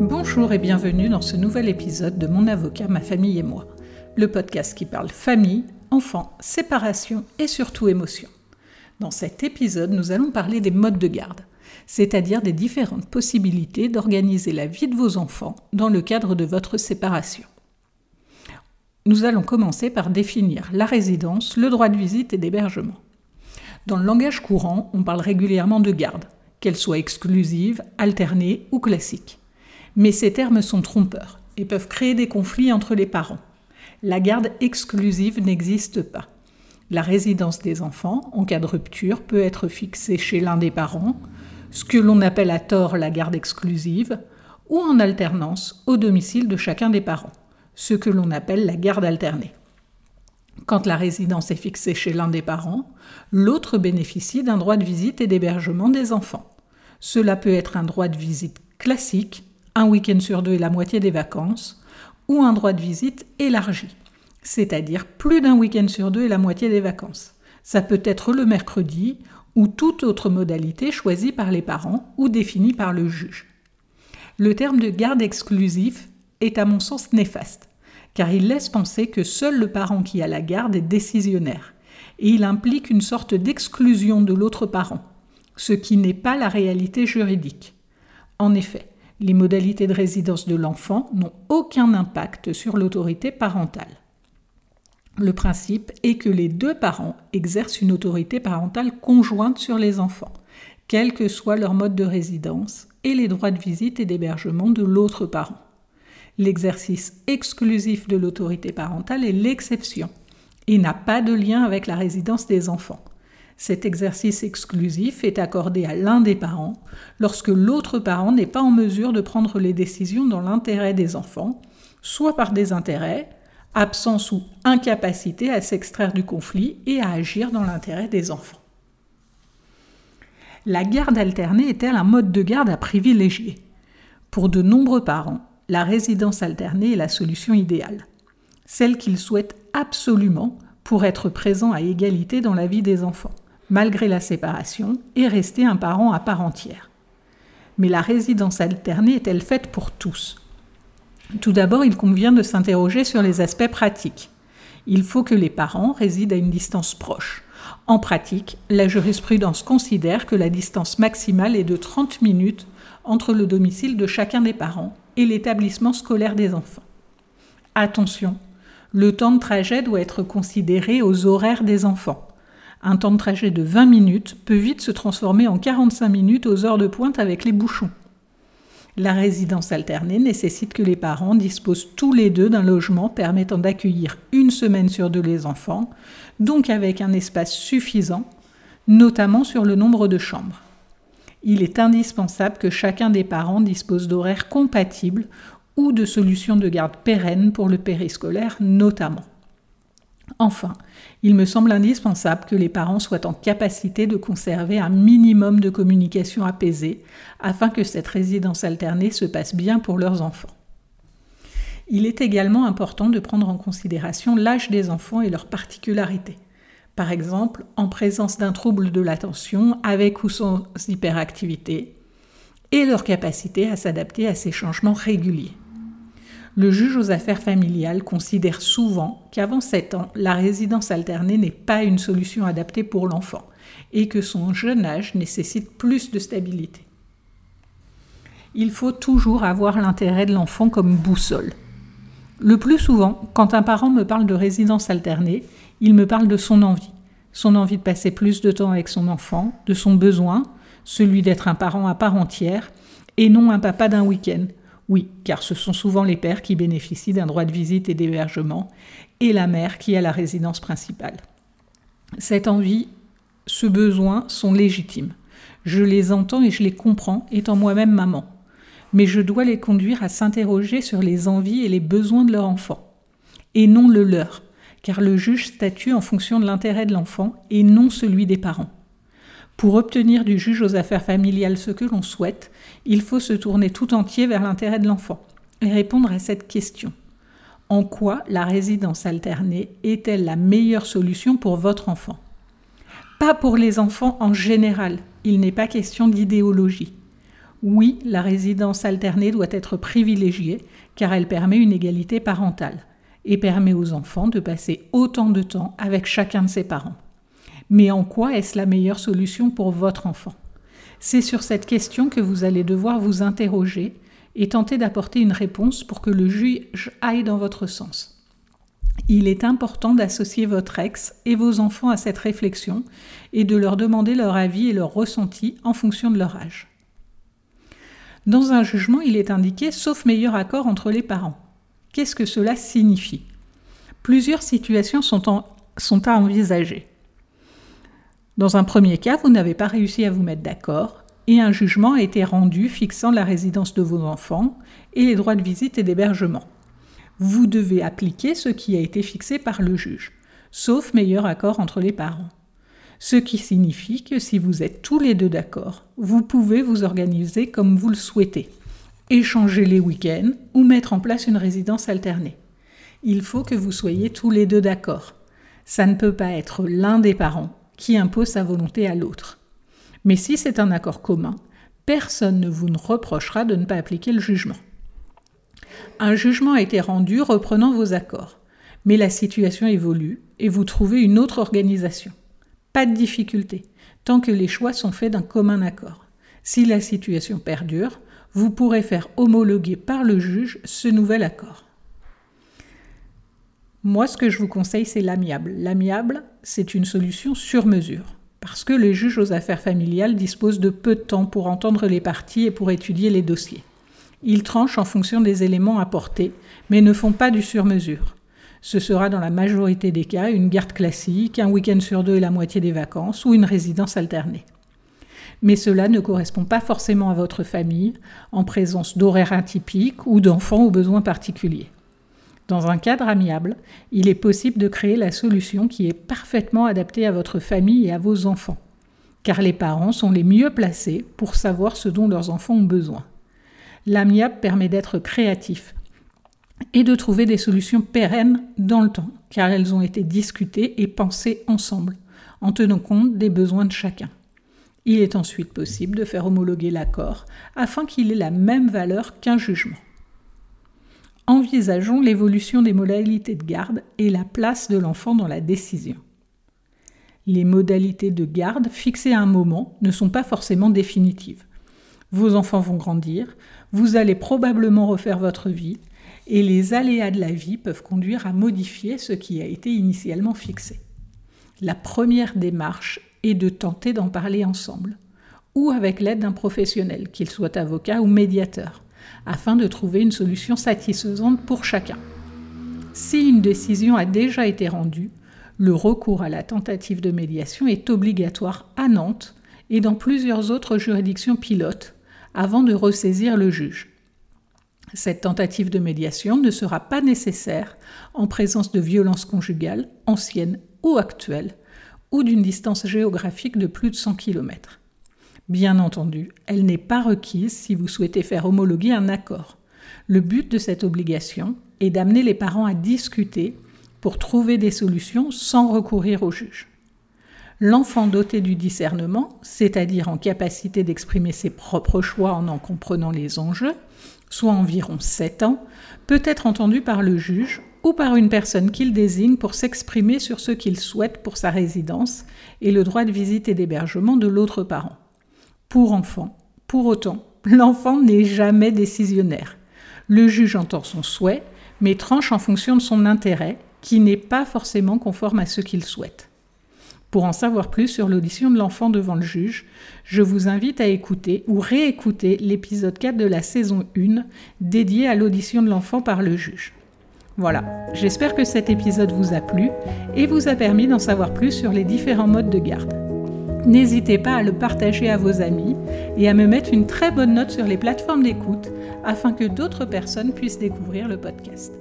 Bonjour et bienvenue dans ce nouvel épisode de Mon avocat, ma famille et moi, le podcast qui parle famille, enfants, séparation et surtout émotion. Dans cet épisode, nous allons parler des modes de garde, c'est-à-dire des différentes possibilités d'organiser la vie de vos enfants dans le cadre de votre séparation. Nous allons commencer par définir la résidence, le droit de visite et d'hébergement. Dans le langage courant, on parle régulièrement de garde, qu'elle soit exclusive, alternée ou classique. Mais ces termes sont trompeurs et peuvent créer des conflits entre les parents. La garde exclusive n'existe pas. La résidence des enfants, en cas de rupture, peut être fixée chez l'un des parents, ce que l'on appelle à tort la garde exclusive, ou en alternance au domicile de chacun des parents, ce que l'on appelle la garde alternée. Quand la résidence est fixée chez l'un des parents, l'autre bénéficie d'un droit de visite et d'hébergement des enfants. Cela peut être un droit de visite classique, un week-end sur deux et la moitié des vacances, ou un droit de visite élargi, c'est-à-dire plus d'un week-end sur deux et la moitié des vacances. Ça peut être le mercredi ou toute autre modalité choisie par les parents ou définie par le juge. Le terme de garde exclusif est à mon sens néfaste car il laisse penser que seul le parent qui a la garde est décisionnaire, et il implique une sorte d'exclusion de l'autre parent, ce qui n'est pas la réalité juridique. En effet, les modalités de résidence de l'enfant n'ont aucun impact sur l'autorité parentale. Le principe est que les deux parents exercent une autorité parentale conjointe sur les enfants, quel que soit leur mode de résidence et les droits de visite et d'hébergement de l'autre parent. L'exercice exclusif de l'autorité parentale est l'exception et n'a pas de lien avec la résidence des enfants. Cet exercice exclusif est accordé à l'un des parents lorsque l'autre parent n'est pas en mesure de prendre les décisions dans l'intérêt des enfants, soit par désintérêt, absence ou incapacité à s'extraire du conflit et à agir dans l'intérêt des enfants. La garde alternée est-elle un mode de garde à privilégier? Pour de nombreux parents, la résidence alternée est la solution idéale, celle qu'ils souhaitent absolument pour être présents à égalité dans la vie des enfants, malgré la séparation, et rester un parent à part entière. Mais la résidence alternée est-elle faite pour tous? Tout d'abord, il convient de s'interroger sur les aspects pratiques. Il faut que les parents résident à une distance proche. En pratique, la jurisprudence considère que la distance maximale est de 30 minutes entre le domicile de chacun des parents et l'établissement scolaire des enfants. Attention, le temps de trajet doit être considéré aux horaires des enfants. Un temps de trajet de 20 minutes peut vite se transformer en 45 minutes aux heures de pointe avec les bouchons. La résidence alternée nécessite que les parents disposent tous les deux d'un logement permettant d'accueillir une semaine sur deux les enfants, donc avec un espace suffisant, notamment sur le nombre de chambres il est indispensable que chacun des parents dispose d'horaires compatibles ou de solutions de garde pérennes pour le périscolaire notamment. Enfin, il me semble indispensable que les parents soient en capacité de conserver un minimum de communication apaisée afin que cette résidence alternée se passe bien pour leurs enfants. Il est également important de prendre en considération l'âge des enfants et leurs particularités par exemple en présence d'un trouble de l'attention avec ou sans hyperactivité, et leur capacité à s'adapter à ces changements réguliers. Le juge aux affaires familiales considère souvent qu'avant 7 ans, la résidence alternée n'est pas une solution adaptée pour l'enfant et que son jeune âge nécessite plus de stabilité. Il faut toujours avoir l'intérêt de l'enfant comme boussole. Le plus souvent, quand un parent me parle de résidence alternée, il me parle de son envie, son envie de passer plus de temps avec son enfant, de son besoin, celui d'être un parent à part entière, et non un papa d'un week-end. Oui, car ce sont souvent les pères qui bénéficient d'un droit de visite et d'hébergement, et la mère qui a la résidence principale. Cette envie, ce besoin sont légitimes. Je les entends et je les comprends, étant moi-même maman. Mais je dois les conduire à s'interroger sur les envies et les besoins de leur enfant, et non le leur car le juge statue en fonction de l'intérêt de l'enfant et non celui des parents. Pour obtenir du juge aux affaires familiales ce que l'on souhaite, il faut se tourner tout entier vers l'intérêt de l'enfant et répondre à cette question. En quoi la résidence alternée est-elle la meilleure solution pour votre enfant? Pas pour les enfants en général, il n'est pas question d'idéologie. Oui, la résidence alternée doit être privilégiée car elle permet une égalité parentale et permet aux enfants de passer autant de temps avec chacun de ses parents. Mais en quoi est-ce la meilleure solution pour votre enfant? C'est sur cette question que vous allez devoir vous interroger et tenter d'apporter une réponse pour que le juge aille dans votre sens. Il est important d'associer votre ex et vos enfants à cette réflexion et de leur demander leur avis et leur ressenti en fonction de leur âge. Dans un jugement, il est indiqué sauf meilleur accord entre les parents. Qu'est-ce que cela signifie? Plusieurs situations sont, à envisager. Dans un premier cas, vous n'avez pas réussi à vous mettre d'accord et un jugement a été rendu fixant la résidence de vos enfants et les droits de visite et d'hébergement. Vous devez appliquer ce qui a été fixé par le juge, sauf meilleur accord entre les parents. Ce qui signifie que si vous êtes tous les deux d'accord, vous pouvez vous organiser comme vous le souhaitez, échanger les week-ends ou mettre en place une résidence alternée. Il faut que vous soyez tous les deux d'accord. Ça ne peut pas être l'un des parents qui impose sa volonté à l'autre. Mais si c'est un accord commun, personne ne vous reprochera de ne pas appliquer le jugement. Un jugement a été rendu reprenant vos accords, mais la situation évolue et vous trouvez une autre organisation. Pas de difficulté, tant que les choix sont faits d'un commun accord. Si la situation perdure, vous pourrez faire homologuer par le juge ce nouvel accord. Moi, ce que je vous conseille, c'est l'amiable. L'amiable, c'est une solution sur mesure, parce que les juges aux affaires familiales disposent de peu de temps pour entendre les parties et pour étudier les dossiers. Ils tranchent en fonction des éléments apportés, mais ne font pas du sur-mesure. Ce sera dans la majorité des cas une garde classique, un week-end sur deux et la moitié des vacances, ou une résidence alternée. Mais cela ne correspond pas forcément à votre famille, en présence d'horaires atypiques ou d'enfants aux besoins particuliers. Dans un cadre amiable, il est possible de créer la solution qui est parfaitement adaptée à votre famille et à vos enfants, car les parents sont les mieux placés pour savoir ce dont leurs enfants ont besoin. L'amiable permet d'être créatif et de trouver des solutions pérennes dans le temps, car elles ont été discutées et pensées ensemble, en tenant compte des besoins de chacun. Il est ensuite possible de faire homologuer l'accord afin qu'il ait la même valeur qu'un jugement envisageons l'évolution des modalités de garde et la place de l'enfant dans la décision. Les modalités de garde fixées à un moment ne sont pas forcément définitives. Vos enfants vont grandir, vous allez probablement refaire votre vie, et les aléas de la vie peuvent conduire à modifier ce qui a été initialement fixé. La première démarche est de tenter d'en parler ensemble, ou avec l'aide d'un professionnel, qu'il soit avocat ou médiateur afin de trouver une solution satisfaisante pour chacun. Si une décision a déjà été rendue, le recours à la tentative de médiation est obligatoire à Nantes et dans plusieurs autres juridictions pilotes avant de ressaisir le juge. Cette tentative de médiation ne sera pas nécessaire en présence de violences conjugales, anciennes ou actuelles, ou d'une distance géographique de plus de 100 km. Bien entendu, elle n'est pas requise si vous souhaitez faire homologuer un accord. Le but de cette obligation est d'amener les parents à discuter pour trouver des solutions sans recourir au juge. L'enfant doté du discernement, c'est-à-dire en capacité d'exprimer ses propres choix en en comprenant les enjeux, soit environ 7 ans, peut être entendu par le juge ou par une personne qu'il désigne pour s'exprimer sur ce qu'il souhaite pour sa résidence et le droit de visite et d'hébergement de l'autre parent pour enfant. Pour autant, l'enfant n'est jamais décisionnaire. Le juge entend son souhait, mais tranche en fonction de son intérêt, qui n'est pas forcément conforme à ce qu'il souhaite. Pour en savoir plus sur l'audition de l'enfant devant le juge, je vous invite à écouter ou réécouter l'épisode 4 de la saison 1 dédié à l'audition de l'enfant par le juge. Voilà, j'espère que cet épisode vous a plu et vous a permis d'en savoir plus sur les différents modes de garde. N'hésitez pas à le partager à vos amis et à me mettre une très bonne note sur les plateformes d'écoute afin que d'autres personnes puissent découvrir le podcast.